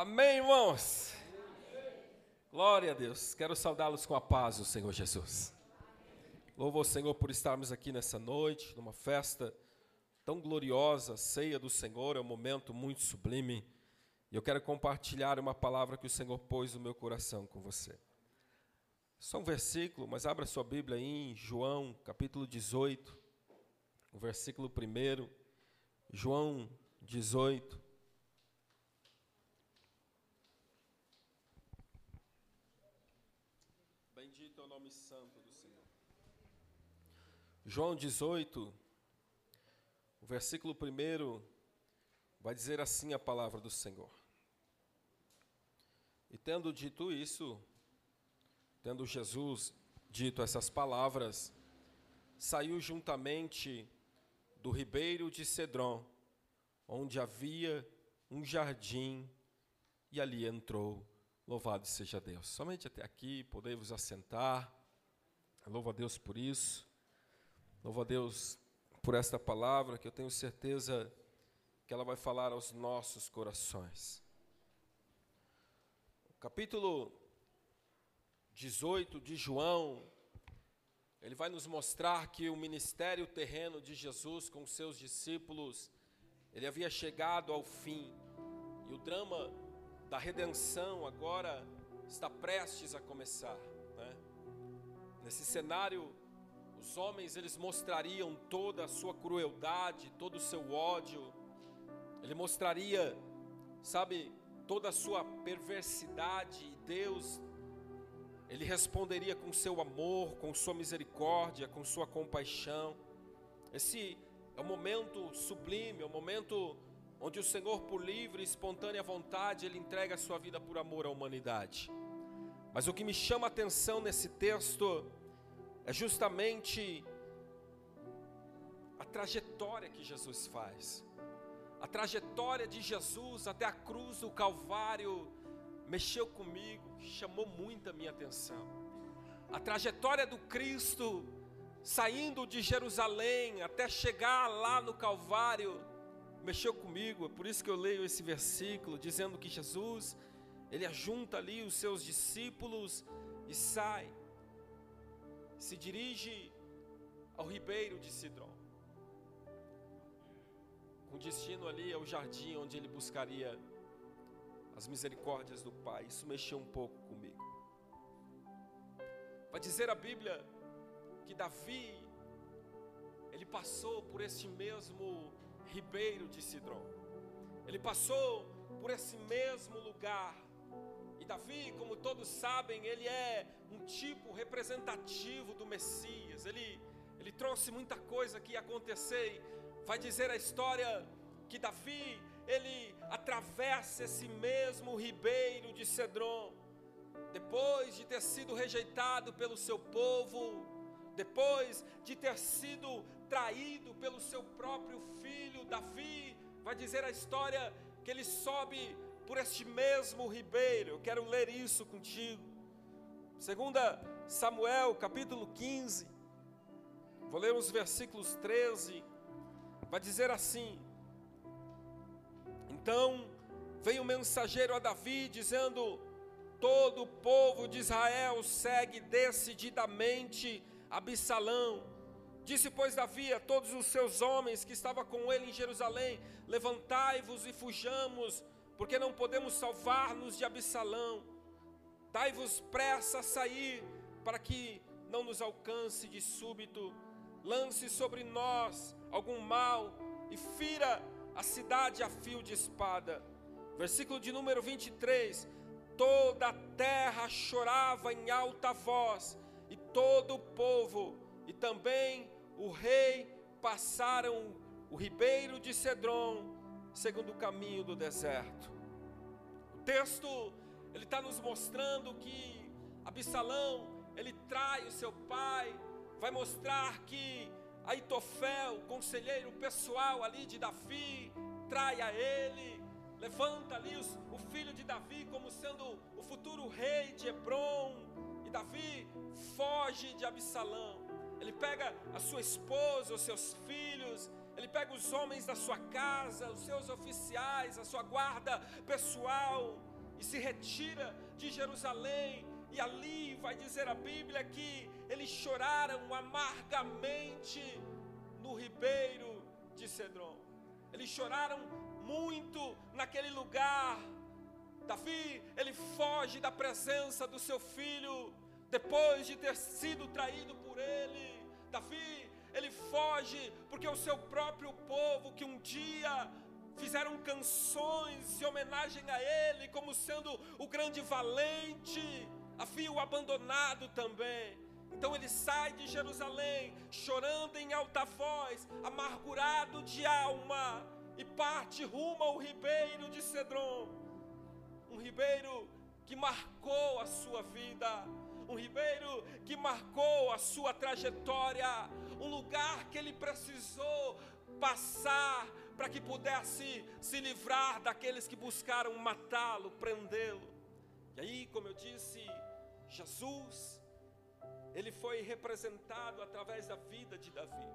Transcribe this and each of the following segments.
Amém, irmãos? Glória a Deus. Quero saudá-los com a paz do Senhor Jesus. Louvo ao Senhor por estarmos aqui nessa noite, numa festa tão gloriosa, ceia do Senhor, é um momento muito sublime. E eu quero compartilhar uma palavra que o Senhor pôs no meu coração com você. Só um versículo, mas abra sua Bíblia aí em João, capítulo 18, o versículo 1. João 18. Bendito é o nome santo do Senhor. João 18, o versículo 1 vai dizer assim a palavra do Senhor. E tendo dito isso, tendo Jesus dito essas palavras, saiu juntamente do ribeiro de Cedron, onde havia um jardim, e ali entrou. Louvado seja Deus. Somente até aqui podemos assentar. Louvo a Deus por isso. Louvo a Deus por esta palavra que eu tenho certeza que ela vai falar aos nossos corações. O capítulo 18 de João, ele vai nos mostrar que o ministério terreno de Jesus com seus discípulos, ele havia chegado ao fim. E o drama da redenção agora está prestes a começar. Né? Nesse cenário, os homens eles mostrariam toda a sua crueldade, todo o seu ódio. Ele mostraria, sabe, toda a sua perversidade. E Deus, ele responderia com seu amor, com sua misericórdia, com sua compaixão. Esse é o momento sublime, é o momento onde o Senhor, por livre e espontânea vontade, ele entrega a sua vida por amor à humanidade. Mas o que me chama a atenção nesse texto é justamente a trajetória que Jesus faz. A trajetória de Jesus até a cruz do Calvário mexeu comigo, chamou muita minha atenção. A trajetória do Cristo saindo de Jerusalém até chegar lá no Calvário mexeu comigo, é por isso que eu leio esse versículo dizendo que Jesus, ele ajunta ali os seus discípulos e sai, se dirige ao ribeiro de Sidron, com destino ali ao jardim onde ele buscaria as misericórdias do Pai. Isso mexeu um pouco comigo. Vai dizer a Bíblia que Davi ele passou por este mesmo ribeiro de Sidron. Ele passou por esse mesmo lugar. Davi, como todos sabem, ele é um tipo representativo do Messias. Ele, ele trouxe muita coisa que ia acontecer. Vai dizer a história que Davi, ele atravessa esse mesmo ribeiro de Cedron. Depois de ter sido rejeitado pelo seu povo, depois de ter sido traído pelo seu próprio filho Davi, vai dizer a história que ele sobe por este mesmo ribeiro. Eu quero ler isso contigo. Segunda Samuel, capítulo 15. Vou ler os versículos 13. Vai dizer assim: Então veio o mensageiro a Davi dizendo: Todo o povo de Israel segue decididamente Absalão Disse, pois, Davi a todos os seus homens que estavam com ele em Jerusalém: Levantai-vos e fujamos, porque não podemos salvar-nos de Absalão. Dai-vos pressa a sair, para que não nos alcance de súbito. Lance sobre nós algum mal e fira a cidade a fio de espada. Versículo de número 23: Toda a terra chorava em alta voz, e todo o povo, e também o rei passaram o ribeiro de Cedron, segundo o caminho do deserto. O texto ele está nos mostrando que Absalão ele trai o seu pai, vai mostrar que Aitofel, conselheiro pessoal ali de Davi, trai a ele, levanta ali os, o filho de Davi como sendo o futuro rei de Hebron, e Davi foge de Absalão ele pega a sua esposa, os seus filhos, ele pega os homens da sua casa, os seus oficiais, a sua guarda pessoal e se retira de Jerusalém. E ali vai dizer a Bíblia que eles choraram amargamente no ribeiro de Cedron. Eles choraram muito naquele lugar. Davi, ele foge da presença do seu filho depois de ter sido traído por ele. Davi, ele foge porque o seu próprio povo, que um dia fizeram canções em homenagem a ele, como sendo o grande valente, havia o abandonado também. Então ele sai de Jerusalém, chorando em alta voz, amargurado de alma, e parte rumo ao ribeiro de Cedron, um ribeiro que marcou a sua vida, um ribeiro que marcou a sua trajetória, um lugar que ele precisou passar para que pudesse se livrar daqueles que buscaram matá-lo, prendê-lo. E aí, como eu disse, Jesus, ele foi representado através da vida de Davi.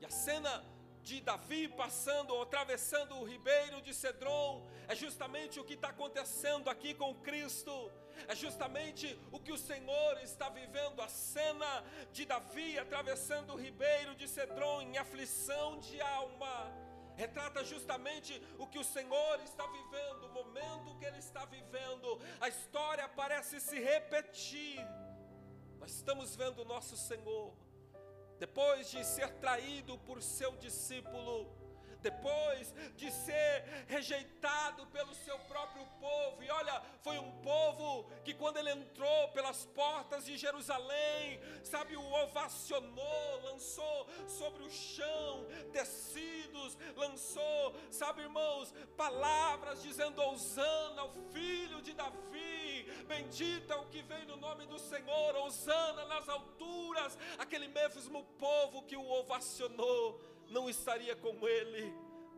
E a cena de Davi passando ou atravessando o ribeiro de Cedron é justamente o que está acontecendo aqui com Cristo é justamente o que o Senhor está vivendo, a cena de Davi atravessando o ribeiro de Cedron em aflição de alma. Retrata justamente o que o Senhor está vivendo, o momento que ele está vivendo. A história parece se repetir. Nós estamos vendo o nosso Senhor, depois de ser traído por seu discípulo, depois de ser rejeitado pelo seu próprio povo. E olha, foi um povo que quando ele entrou pelas portas de Jerusalém, sabe, o ovacionou, lançou sobre o chão tecidos, lançou, sabe, irmãos, palavras dizendo: Ousana, o filho de Davi, bendita o que vem no nome do Senhor, Ousana nas alturas, aquele mesmo povo que o ovacionou não estaria com ele.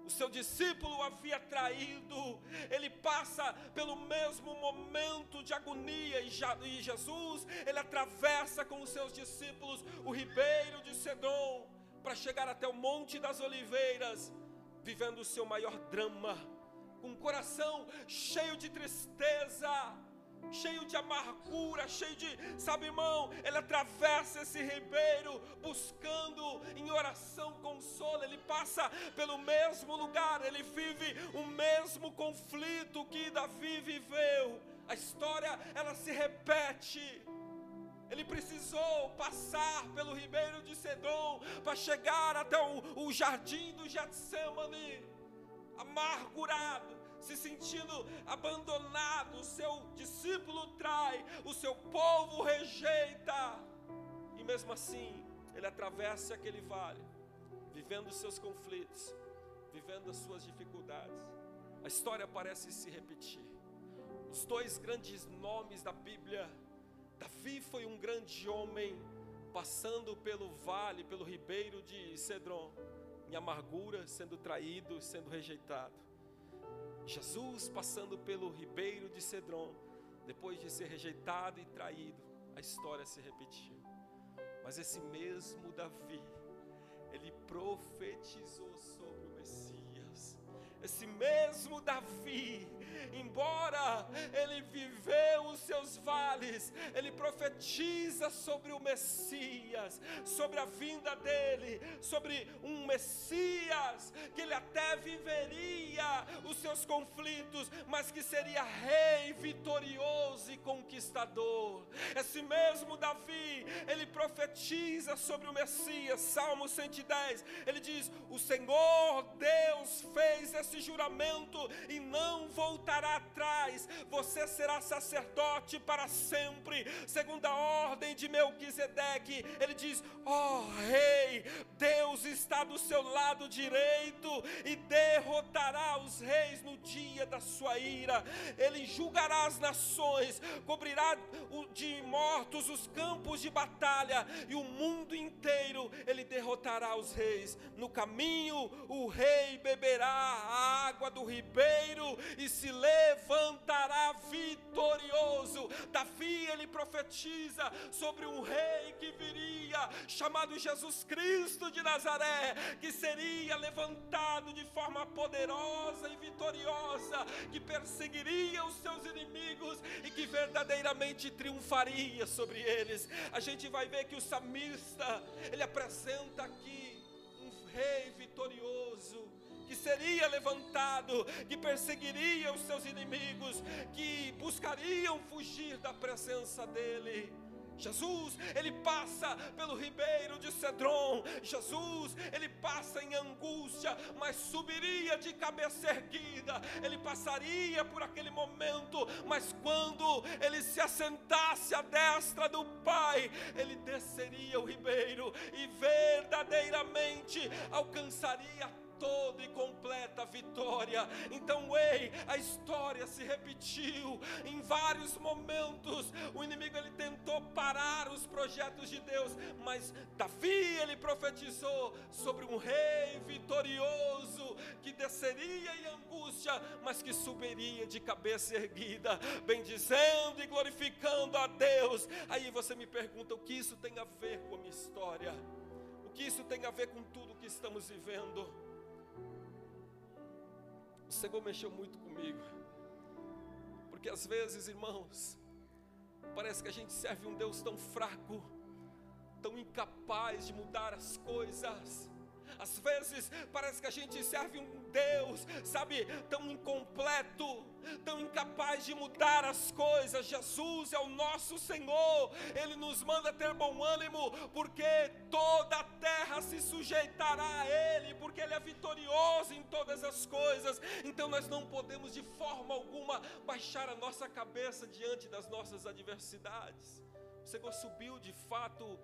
O seu discípulo o havia traído, ele passa pelo mesmo momento de agonia e Jesus, ele atravessa com os seus discípulos o ribeiro de Sedom para chegar até o Monte das Oliveiras, vivendo o seu maior drama, com o coração cheio de tristeza cheio de amargura, cheio de, sabe, irmão, ele atravessa esse ribeiro buscando em oração consolo, ele passa pelo mesmo lugar, ele vive o mesmo conflito que Davi viveu. A história ela se repete. Ele precisou passar pelo ribeiro de Sedom para chegar até o, o jardim do Getsemane, amargurado se sentindo abandonado, o seu discípulo trai, o seu povo rejeita, e mesmo assim, ele atravessa aquele vale, vivendo os seus conflitos, vivendo as suas dificuldades. A história parece se repetir. Os dois grandes nomes da Bíblia, Davi foi um grande homem, passando pelo vale, pelo ribeiro de Cedron, em amargura, sendo traído, sendo rejeitado. Jesus passando pelo ribeiro de Cedron, depois de ser rejeitado e traído, a história se repetiu. Mas esse mesmo Davi, ele profetizou sobre o Messias. Esse mesmo Davi, embora ele viveu os seus vales, ele profetiza sobre o Messias, sobre a vinda dele, sobre um Messias que ele até viveria os seus conflitos, mas que seria rei vitorioso e conquistador. Esse mesmo Davi, ele profetiza sobre o Messias, Salmo 110, ele diz: O Senhor Deus fez esse juramento e não voltará voltará atrás, você será sacerdote para sempre, segundo a ordem de Melquisedeque. Ele diz: Ó oh, Rei, Deus está do seu lado direito e derrotará os reis no dia da sua ira. Ele julgará as nações, cobrirá de mortos os campos de batalha e o mundo inteiro ele derrotará os reis. No caminho, o rei beberá a água do ribeiro e se levantará vitorioso. Davi, ele profetiza sobre um rei que viria, chamado Jesus Cristo de Nazaré, que seria levantado de forma poderosa e vitoriosa, que perseguiria os seus inimigos e que verdadeiramente triunfaria sobre eles. A gente vai ver que o salmista, ele apresenta aqui um rei vitorioso, que seria levantado, que perseguiria os seus inimigos, que buscariam fugir da presença dele. Jesus, ele passa pelo ribeiro de Cedron. Jesus, ele passa em angústia, mas subiria de cabeça erguida. Ele passaria por aquele momento, mas quando ele se assentasse à destra do Pai, ele desceria o ribeiro e verdadeiramente alcançaria toda e completa vitória. Então, ei, a história se repetiu em vários momentos. O inimigo ele tentou parar os projetos de Deus, mas Davi ele profetizou sobre um rei vitorioso que desceria em angústia, mas que subiria de cabeça erguida, bendizendo e glorificando a Deus. Aí você me pergunta o que isso tem a ver com a minha história? O que isso tem a ver com tudo que estamos vivendo? O Senhor mexeu muito comigo. Porque às vezes, irmãos, parece que a gente serve um Deus tão fraco, tão incapaz de mudar as coisas. Às vezes parece que a gente serve um Deus, sabe, tão incompleto, tão incapaz de mudar as coisas. Jesus é o nosso Senhor, Ele nos manda ter bom ânimo, porque toda a terra se sujeitará a Ele, porque Ele é vitorioso em todas as coisas. Então nós não podemos de forma alguma baixar a nossa cabeça diante das nossas adversidades. O Senhor subiu de fato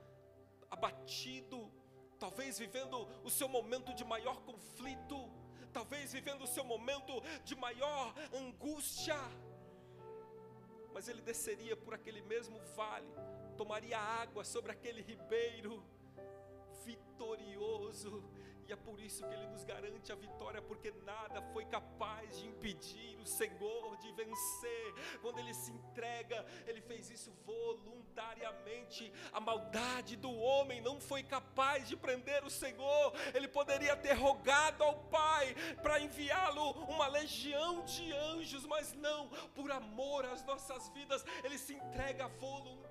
abatido talvez vivendo o seu momento de maior conflito, talvez vivendo o seu momento de maior angústia, mas ele desceria por aquele mesmo vale, tomaria água sobre aquele ribeiro, por isso que Ele nos garante a vitória, porque nada foi capaz de impedir o Senhor de vencer. Quando Ele se entrega, Ele fez isso voluntariamente. A maldade do homem não foi capaz de prender o Senhor. Ele poderia ter rogado ao Pai para enviá-lo uma legião de anjos, mas não, por amor às nossas vidas, Ele se entrega voluntariamente,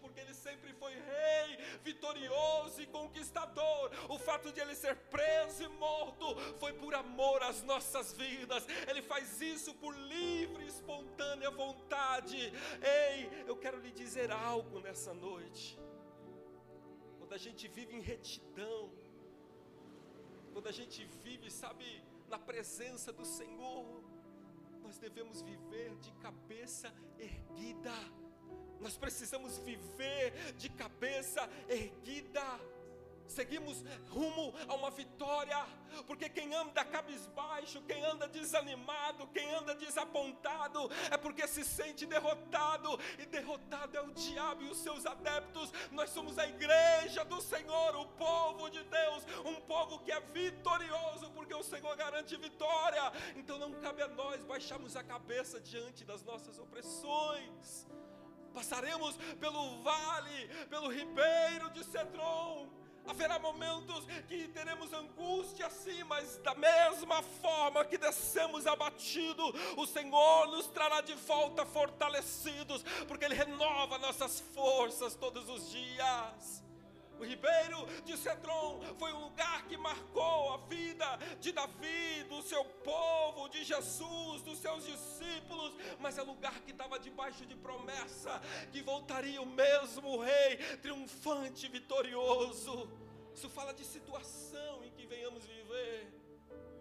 porque Ele sempre foi rei, vitorioso e conquistador. O fato de Ele ser ser preso e morto foi por amor às nossas vidas. Ele faz isso por livre e espontânea vontade. Ei, eu quero lhe dizer algo nessa noite. Quando a gente vive em retidão, quando a gente vive, sabe, na presença do Senhor, nós devemos viver de cabeça erguida. Nós precisamos viver de cabeça erguida seguimos rumo a uma vitória, porque quem anda cabisbaixo, quem anda desanimado, quem anda desapontado, é porque se sente derrotado, e derrotado é o diabo e os seus adeptos. Nós somos a igreja do Senhor, o povo de Deus, um povo que é vitorioso, porque o Senhor garante vitória. Então não cabe a nós baixarmos a cabeça diante das nossas opressões. Passaremos pelo vale, pelo ribeiro de Cedron Haverá momentos que teremos angústia sim, mas da mesma forma que descemos abatido, o Senhor nos trará de volta fortalecidos, porque Ele renova nossas forças todos os dias. O ribeiro de Cedron foi um lugar que marcou a vida de Davi, do seu povo, de Jesus, dos seus discípulos, mas é lugar que estava debaixo de promessa que voltaria o mesmo rei, triunfante, vitorioso. Isso fala de situação em que venhamos viver.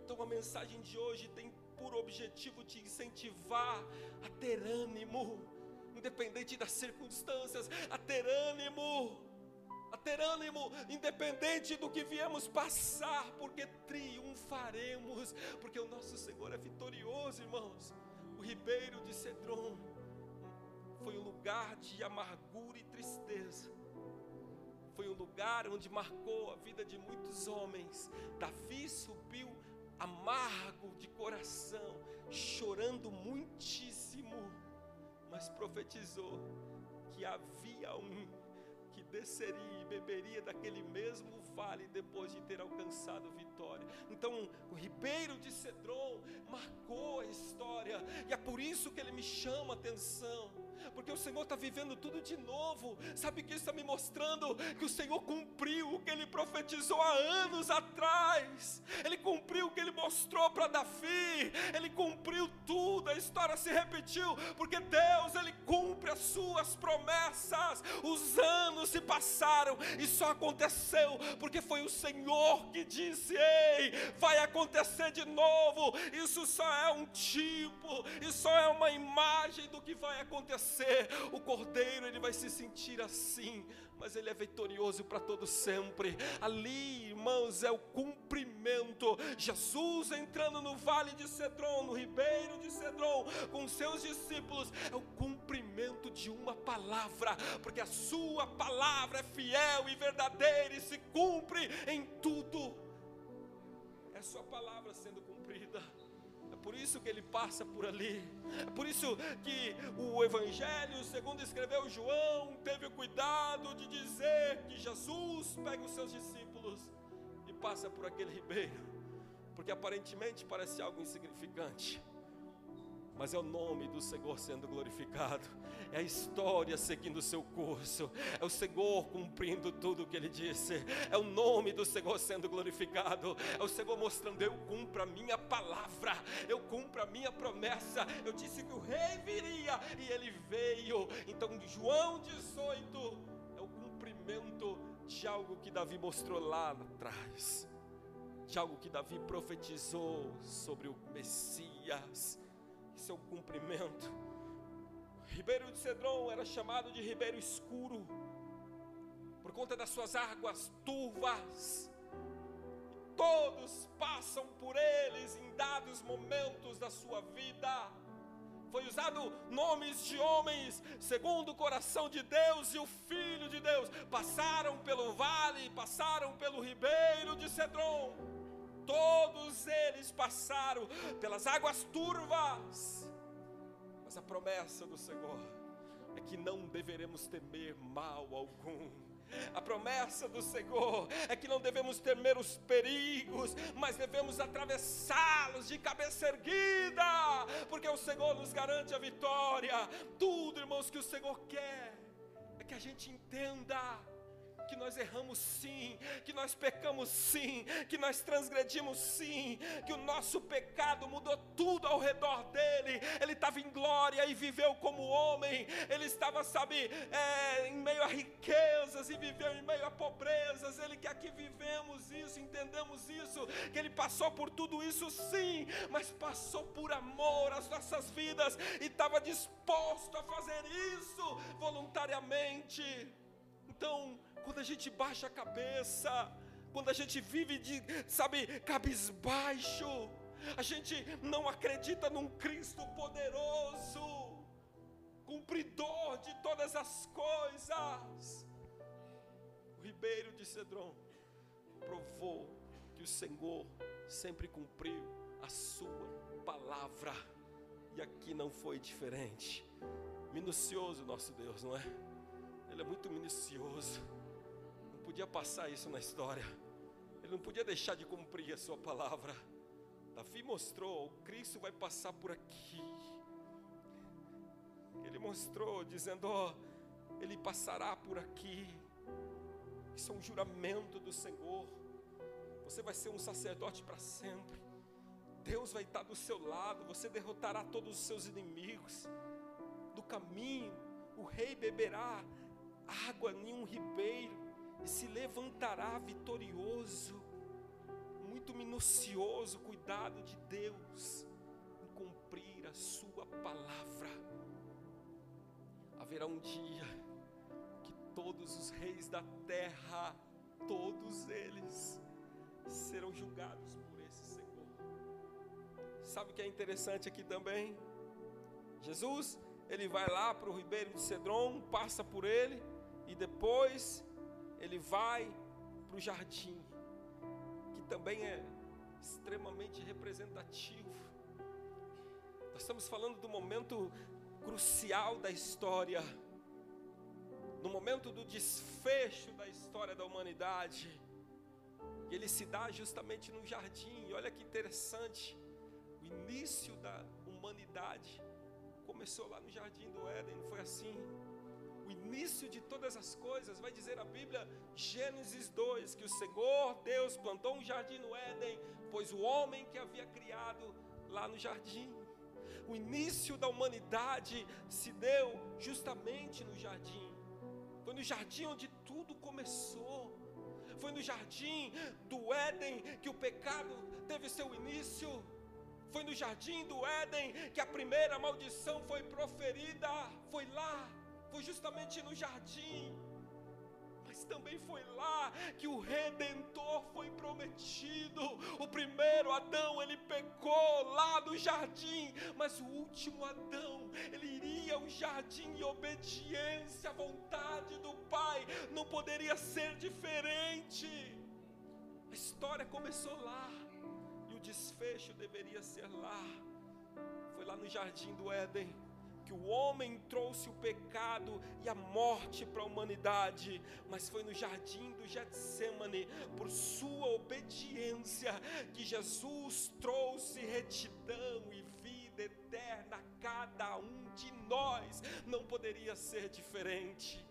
Então a mensagem de hoje tem por objetivo te incentivar a ter ânimo, independente das circunstâncias, a ter ânimo a ter ânimo, independente do que viemos passar, porque triunfaremos, porque o nosso Senhor é vitorioso, irmãos. O ribeiro de Cedron foi um lugar de amargura e tristeza. Foi um lugar onde marcou a vida de muitos homens. Davi subiu amargo de coração, chorando muitíssimo, mas profetizou que havia um desceria e beberia daquele mesmo vale depois de ter alcançado vitória. Então, o ribeiro de Cedron marcou a história, e é por isso que ele me chama a atenção porque o Senhor está vivendo tudo de novo. Sabe o que está me mostrando? Que o Senhor cumpriu o que ele profetizou há anos atrás. Ele cumpriu o que ele mostrou para Davi. Ele cumpriu tudo. A história se repetiu, porque Deus ele cumpre as suas promessas. Os anos se passaram e só aconteceu porque foi o Senhor que disse: "Ei, vai acontecer de novo". Isso só é um tipo, isso só é uma imagem do que vai acontecer você. O cordeiro, ele vai se sentir assim, mas ele é vitorioso para todo sempre. Ali, irmãos, é o cumprimento. Jesus entrando no vale de Cedron, no ribeiro de Cedron, com seus discípulos, é o cumprimento de uma palavra, porque a sua palavra é fiel e verdadeira e se cumpre em tudo. É sua palavra sendo por isso que ele passa por ali. É por isso que o Evangelho, segundo escreveu João, teve o cuidado de dizer que Jesus pega os seus discípulos e passa por aquele ribeiro, porque aparentemente parece algo insignificante mas é o nome do Senhor sendo glorificado, é a história seguindo o seu curso, é o Senhor cumprindo tudo o que Ele disse, é o nome do Senhor sendo glorificado, é o Senhor mostrando: eu cumpro a minha palavra, eu cumpro a minha promessa. Eu disse que o rei viria e ele veio. Então, João 18 é o cumprimento de algo que Davi mostrou lá atrás, de algo que Davi profetizou sobre o Messias seu cumprimento. Ribeiro de Cedron era chamado de ribeiro escuro, por conta das suas águas turvas. Todos passam por eles em dados momentos da sua vida. Foi usado nomes de homens segundo o coração de Deus e o Filho de Deus. Passaram pelo vale, passaram pelo ribeiro de Cedron Todos eles passaram pelas águas turvas, mas a promessa do Senhor é que não deveremos temer mal algum. A promessa do Senhor é que não devemos temer os perigos, mas devemos atravessá-los de cabeça erguida, porque o Senhor nos garante a vitória. Tudo, irmãos, que o Senhor quer é que a gente entenda que nós erramos sim, que nós pecamos sim, que nós transgredimos sim, que o nosso pecado mudou tudo ao redor dele. Ele estava em glória e viveu como homem, ele estava, sabe, é, em meio a riquezas e viveu em meio a pobrezas. Ele que vivemos isso, entendemos isso, que ele passou por tudo isso sim, mas passou por amor às nossas vidas e estava disposto a fazer isso voluntariamente. Então, quando a gente baixa a cabeça, quando a gente vive de, sabe, cabisbaixo, a gente não acredita num Cristo poderoso, cumpridor de todas as coisas. O ribeiro de Cedron provou que o Senhor sempre cumpriu a sua palavra, e aqui não foi diferente. Minucioso nosso Deus, não é? Ele é muito minucioso podia passar isso na história. Ele não podia deixar de cumprir a sua palavra. Davi mostrou, Cristo vai passar por aqui. Ele mostrou, dizendo: ó, ele passará por aqui. Isso é um juramento do Senhor. Você vai ser um sacerdote para sempre. Deus vai estar do seu lado. Você derrotará todos os seus inimigos. Do caminho, o rei beberá água em um ribeiro se levantará vitorioso, muito minucioso, cuidado de Deus em cumprir a Sua palavra. Haverá um dia que todos os reis da terra, todos eles, serão julgados por esse Senhor. Sabe o que é interessante aqui também? Jesus, ele vai lá para o ribeiro de Cedron, passa por ele, e depois ele vai para o jardim, que também é extremamente representativo. Nós estamos falando do momento crucial da história, no momento do desfecho da história da humanidade, e ele se dá justamente no jardim. E olha que interessante, o início da humanidade começou lá no jardim do Éden, não foi assim? O início de todas as coisas, vai dizer a Bíblia, Gênesis 2, que o Senhor Deus plantou um jardim no Éden, pois o homem que havia criado lá no jardim. O início da humanidade se deu justamente no jardim. Foi no jardim onde tudo começou. Foi no jardim do Éden que o pecado teve seu início. Foi no jardim do Éden que a primeira maldição foi proferida. Foi lá, foi justamente no jardim também foi lá que o redentor foi prometido. O primeiro Adão, ele pecou lá no jardim, mas o último Adão, ele iria ao jardim em obediência à vontade do Pai. Não poderia ser diferente. A história começou lá e o desfecho deveria ser lá. Foi lá no jardim do Éden que o homem trouxe o pecado e a morte para a humanidade, mas foi no jardim do Getsemane, por sua obediência, que Jesus trouxe retidão e vida eterna a cada um de nós. Não poderia ser diferente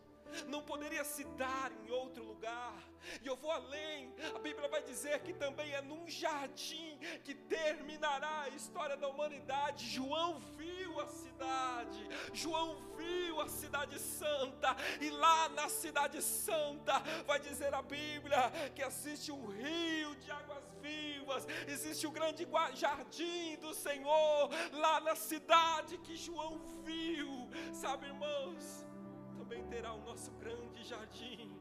não poderia se dar em outro lugar. E eu vou além, a Bíblia vai dizer que também é num jardim que terminará a história da humanidade. João viu a cidade, João viu a cidade santa, e lá na cidade santa vai dizer a Bíblia que existe um rio de águas vivas, existe o grande jardim do Senhor lá na cidade que João viu, sabe, irmãos? Também terá o nosso grande jardim.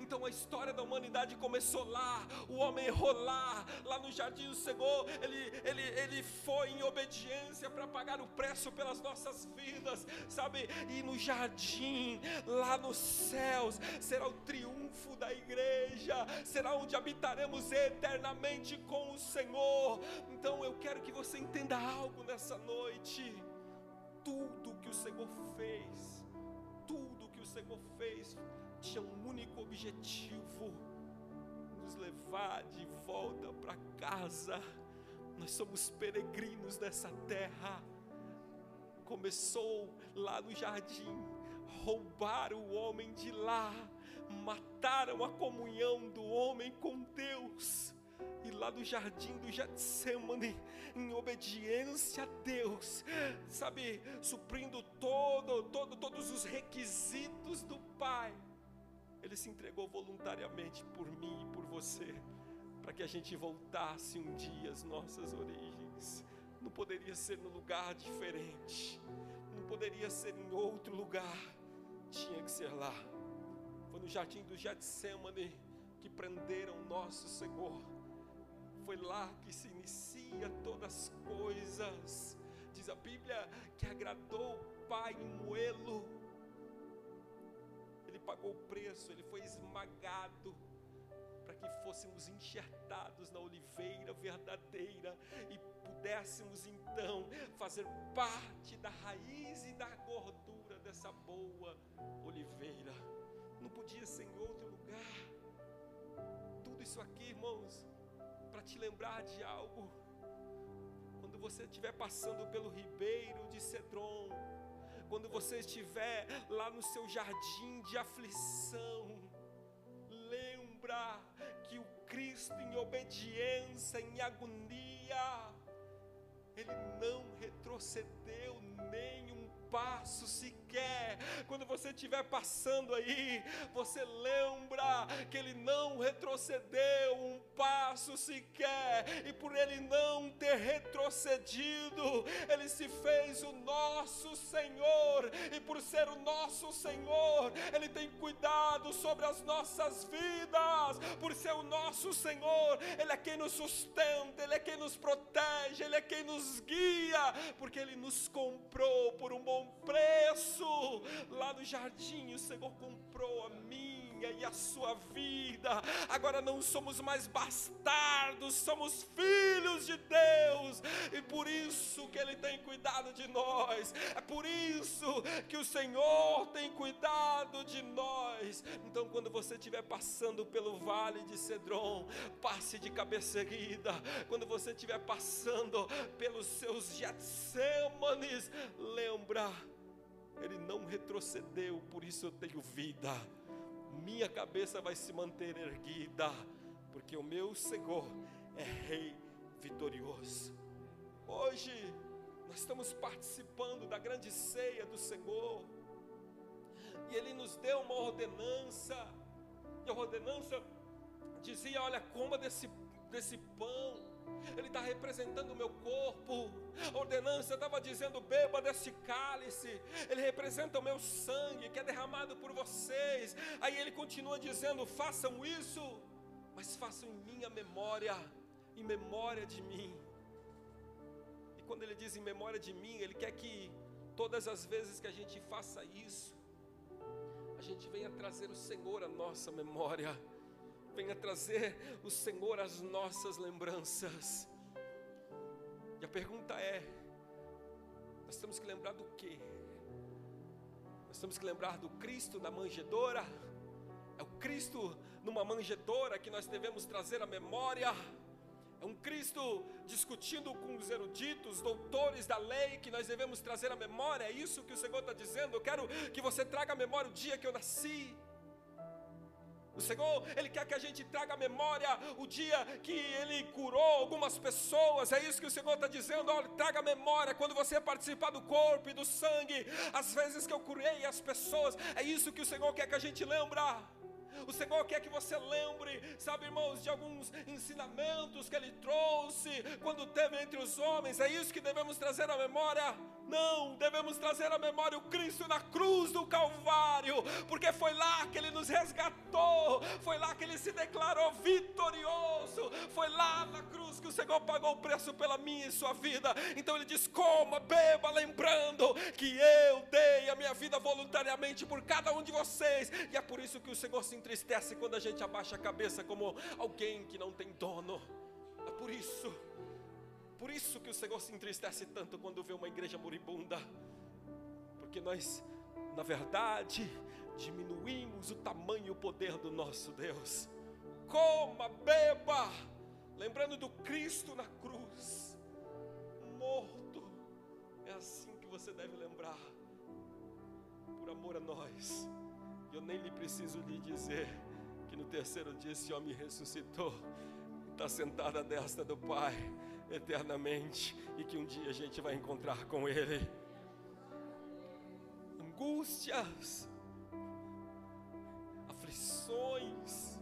Então a história da humanidade começou lá, o homem errou lá, lá no jardim do Senhor, ele, ele, ele foi em obediência para pagar o preço pelas nossas vidas, sabe? E no jardim, lá nos céus, será o triunfo da igreja, será onde habitaremos eternamente com o Senhor. Então eu quero que você entenda algo nessa noite. Tudo que o Senhor fez, tudo Senhor fez tinha um único objetivo: nos levar de volta para casa. Nós somos peregrinos dessa terra. Começou lá no jardim, roubaram o homem de lá, mataram a comunhão do homem com Deus e lá do jardim do Getsemane, em obediência a Deus, sabe, suprindo todo, todo, todos os requisitos do Pai, Ele se entregou voluntariamente por mim e por você, para que a gente voltasse um dia às nossas origens. Não poderia ser num lugar diferente, não poderia ser em outro lugar, tinha que ser lá. Foi no jardim do Getsemane que prenderam nosso Senhor foi lá que se inicia todas as coisas. Diz a Bíblia que agradou o Pai em moê-lo. Ele pagou o preço, ele foi esmagado para que fôssemos enxertados na oliveira verdadeira e pudéssemos então fazer parte da raiz e da gordura dessa boa oliveira. Não podia ser em outro lugar. Tudo isso aqui, irmãos, para te lembrar de algo. Quando você estiver passando pelo ribeiro de Cedron, quando você estiver lá no seu jardim de aflição, lembra que o Cristo em obediência, em agonia, ele não retrocedeu nem um passo sequer. Quando você estiver passando aí, você lembra que ele não retrocedeu um passo sequer, e por ele não ter retrocedido, ele se fez o nosso Senhor, e por ser o nosso Senhor, ele tem cuidado sobre as nossas vidas, por ser o nosso Senhor, ele é quem nos sustenta, ele é quem nos protege, ele é quem nos guia, porque ele nos comprou por um bom preço. Lá no jardim, o Senhor comprou a minha e a sua vida. Agora não somos mais bastardos, somos filhos de Deus. E por isso que Ele tem cuidado de nós. É por isso que o Senhor tem cuidado de nós. Então, quando você estiver passando pelo vale de Cedron, passe de cabeça erguida. Quando você estiver passando pelos seus Getsêmanes, lembra, ele não retrocedeu, por isso eu tenho vida. Minha cabeça vai se manter erguida, porque o meu Senhor é Rei vitorioso. Hoje, nós estamos participando da grande ceia do Senhor. E Ele nos deu uma ordenança. E a ordenança dizia: Olha, coma desse, desse pão. Ele está representando o meu corpo. A ordenança estava dizendo: beba desse cálice. Ele representa o meu sangue que é derramado por vocês. Aí ele continua dizendo: façam isso, mas façam em minha memória, em memória de mim quando ele diz em memória de mim, ele quer que todas as vezes que a gente faça isso, a gente venha trazer o Senhor à nossa memória, venha trazer o Senhor às nossas lembranças. E a pergunta é: nós temos que lembrar do quê? Nós temos que lembrar do Cristo na manjedoura? É o Cristo numa manjedoura que nós devemos trazer à memória? É um Cristo discutindo com os eruditos, doutores da lei, que nós devemos trazer à memória. É isso que o Senhor está dizendo. Eu quero que você traga à memória o dia que eu nasci. O Senhor, Ele quer que a gente traga à memória o dia que Ele curou algumas pessoas. É isso que o Senhor está dizendo. Olha, traga à memória quando você participar do corpo e do sangue, as vezes que eu curei as pessoas. É isso que o Senhor quer que a gente lembra. O Senhor quer que você lembre, sabe, irmãos, de alguns ensinamentos que Ele trouxe quando teve entre os homens. É isso que devemos trazer à memória. Não, devemos trazer à memória o Cristo na cruz do Calvário, porque foi lá que Ele nos resgatou, foi lá que Ele se declarou vitorioso, foi lá na cruz que o Senhor pagou o preço pela minha e sua vida. Então Ele diz: coma, beba, lembrando que eu dei a minha vida voluntariamente por cada um de vocês, e é por isso que o Senhor se entristece quando a gente abaixa a cabeça como alguém que não tem dono. É por isso. Por isso que o Senhor se entristece tanto quando vê uma igreja moribunda. Porque nós, na verdade, diminuímos o tamanho e o poder do nosso Deus. Coma, beba, lembrando do Cristo na cruz, morto. É assim que você deve lembrar, por amor a nós. Eu nem lhe preciso lhe dizer que no terceiro dia esse homem ressuscitou, está sentado à destra do Pai eternamente e que um dia a gente vai encontrar com Ele. Angústias, aflições,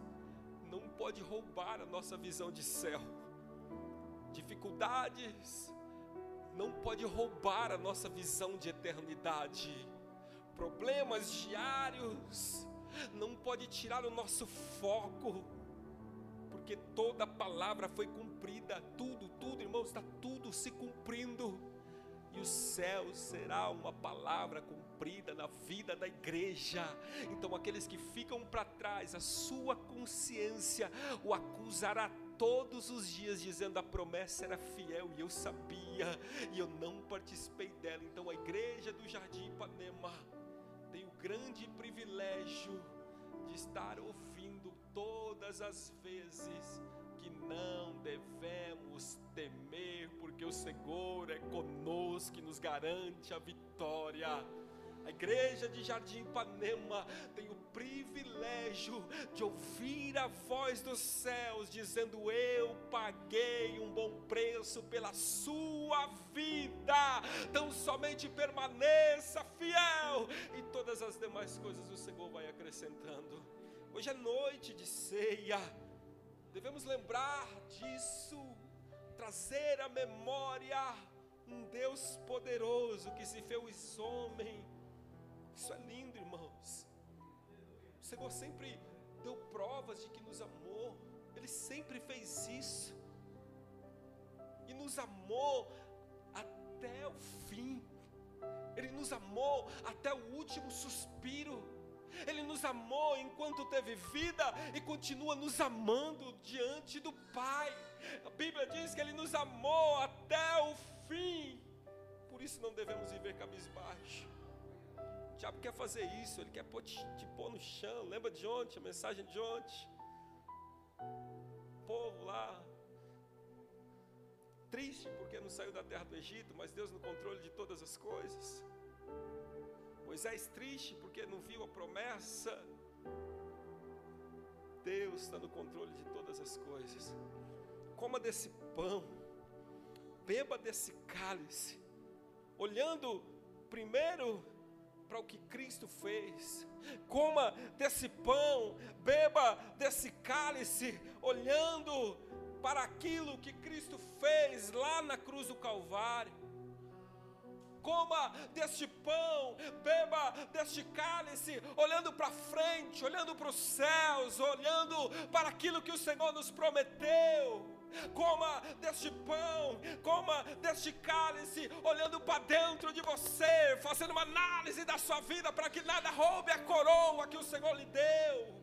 não pode roubar a nossa visão de céu. Dificuldades, não pode roubar a nossa visão de eternidade. Problemas diários, não pode tirar o nosso foco toda palavra foi cumprida, tudo, tudo, irmãos, está tudo se cumprindo. E o céu será uma palavra cumprida na vida da igreja. Então, aqueles que ficam para trás, a sua consciência o acusará todos os dias, dizendo: a promessa era fiel e eu sabia, e eu não participei dela. Então, a igreja do Jardim Ipanema tem o grande privilégio de estar ouvindo todas as vezes que não devemos temer, porque o Senhor é conosco e nos garante a vitória. A igreja de Jardim Ipanema tem o privilégio de ouvir a voz dos céus dizendo: Eu paguei um bom preço pela sua vida, tão somente permaneça fiel, e todas as demais coisas o Senhor vai acrescentando. Hoje é noite de ceia. Devemos lembrar disso, trazer à memória um Deus poderoso que se fez homem. Isso é lindo, irmãos. O Senhor sempre deu provas de que nos amou. Ele sempre fez isso. E nos amou até o fim. Ele nos amou até o último suspiro. Ele nos amou enquanto teve vida e continua nos amando diante do Pai. A Bíblia diz que Ele nos amou até o fim. Por isso não devemos viver cabisbaixo. fazer isso, ele quer pôr, te, te pôr no chão. Lembra de ontem, a mensagem de ontem? O povo lá, triste porque não saiu da terra do Egito, mas Deus no controle de todas as coisas. Moisés triste porque não viu a promessa. Deus está no controle de todas as coisas. Coma desse pão, beba desse cálice, olhando primeiro para o que Cristo fez. Coma desse pão, beba desse cálice, olhando para aquilo que Cristo fez lá na cruz do Calvário. Coma deste pão, beba deste cálice, olhando para frente, olhando para os céus, olhando para aquilo que o Senhor nos prometeu coma deste pão, coma deste cálice, olhando para dentro de você, fazendo uma análise da sua vida para que nada roube a coroa que o Senhor lhe deu.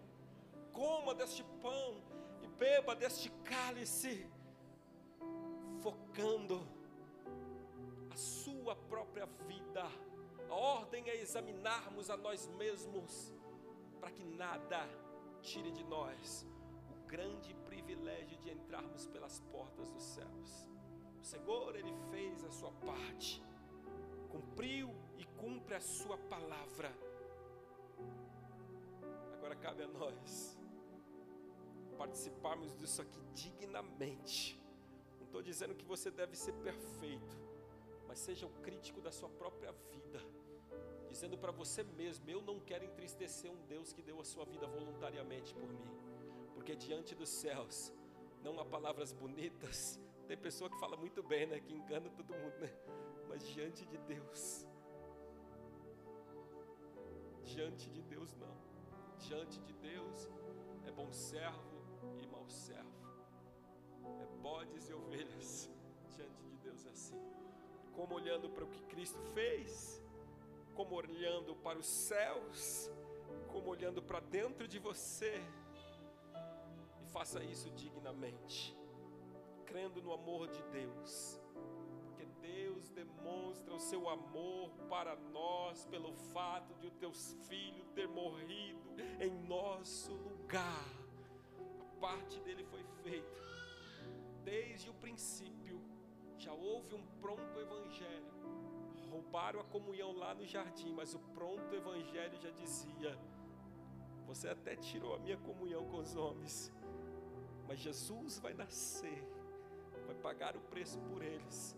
Coma deste pão e beba deste cálice, focando a sua própria vida. A ordem é examinarmos a nós mesmos, para que nada tire de nós o grande privilégio de entrarmos pelas portas dos céus. O Senhor, Ele fez a sua parte, cumpriu e cumpre a sua palavra. Agora cabe a nós participarmos disso aqui dignamente. Não estou dizendo que você deve ser perfeito, mas seja o crítico da sua própria vida, dizendo para você mesmo: Eu não quero entristecer um Deus que deu a sua vida voluntariamente por mim porque diante dos céus não há palavras bonitas. Tem pessoa que fala muito bem, né? Que engana todo mundo, né? Mas diante de Deus, diante de Deus não. Diante de Deus é bom servo e mau servo. É bodes e ovelhas. Como olhando para o que Cristo fez, como olhando para os céus, como olhando para dentro de você faça isso dignamente, crendo no amor de Deus, porque Deus demonstra o seu amor para nós pelo fato de o teu filho ter morrido em nosso lugar. A parte dele foi feita desde o princípio. Já houve um pronto evangelho. Roubaram a comunhão lá no jardim, mas o pronto evangelho já dizia: Você até tirou a minha comunhão com os homens, mas Jesus vai nascer, vai pagar o preço por eles,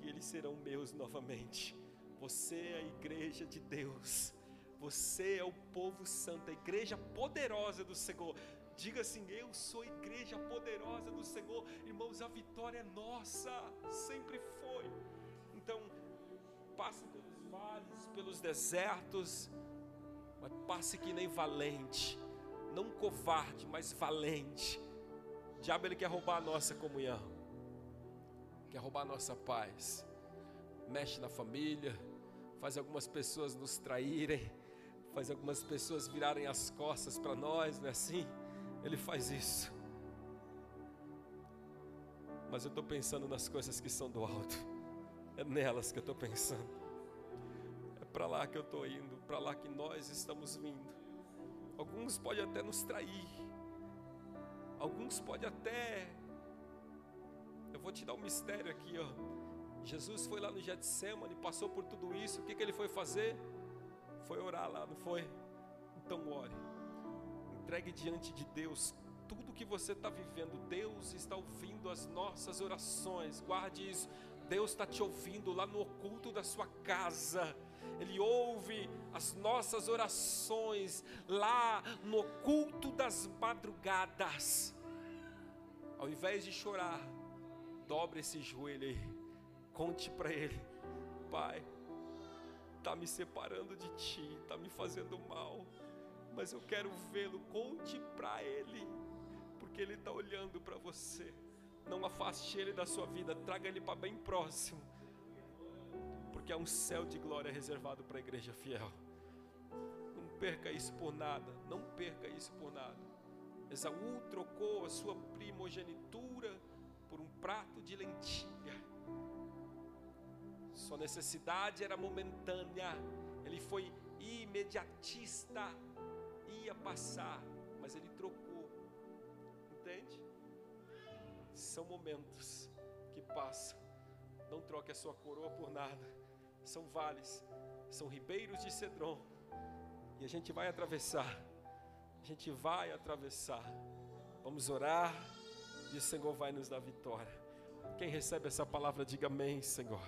e eles serão meus novamente. Você é a igreja de Deus, você é o povo santo, a igreja poderosa do Senhor. Diga assim: Eu sou igreja poderosa do Senhor, irmãos. A vitória é nossa, sempre foi. Então, passe pelos vales, pelos desertos, mas passe que nem valente, não covarde, mas valente o diabo ele quer roubar a nossa comunhão, quer roubar a nossa paz, mexe na família, faz algumas pessoas nos traírem, faz algumas pessoas virarem as costas para nós, não é assim? Ele faz isso. Mas eu estou pensando nas coisas que são do alto, é nelas que eu estou pensando, é para lá que eu estou indo, para lá que nós estamos vindo. Alguns podem até nos trair, Alguns podem até. Eu vou te dar um mistério aqui, ó. Jesus foi lá no Getsemane, passou por tudo isso. O que, que ele foi fazer? Foi orar lá, não foi? Então ore. Entregue diante de Deus tudo que você está vivendo. Deus está ouvindo as nossas orações. Guarde isso. Deus está te ouvindo lá no oculto da sua casa. Ele ouve as nossas orações lá no oculto das madrugadas. Ao invés de chorar, dobre esse joelho aí, conte para Ele: Pai, está me separando de Ti, está me fazendo mal, mas eu quero vê-lo. Conte para Ele, porque Ele está olhando para você. Não afaste Ele da sua vida, traga Ele para bem próximo porque há um céu de glória reservado para a igreja fiel. Não perca isso por nada, não perca isso por nada. Esaú trocou a sua primogenitura por um prato de lentilha. Sua necessidade era momentânea, ele foi imediatista ia passar, mas ele trocou. Entende? São momentos que passam. Não troque a sua coroa por nada. São vales, são ribeiros de Cedron. E a gente vai atravessar. A gente vai atravessar. Vamos orar e o Senhor vai nos dar vitória. Quem recebe essa palavra, diga amém, Senhor.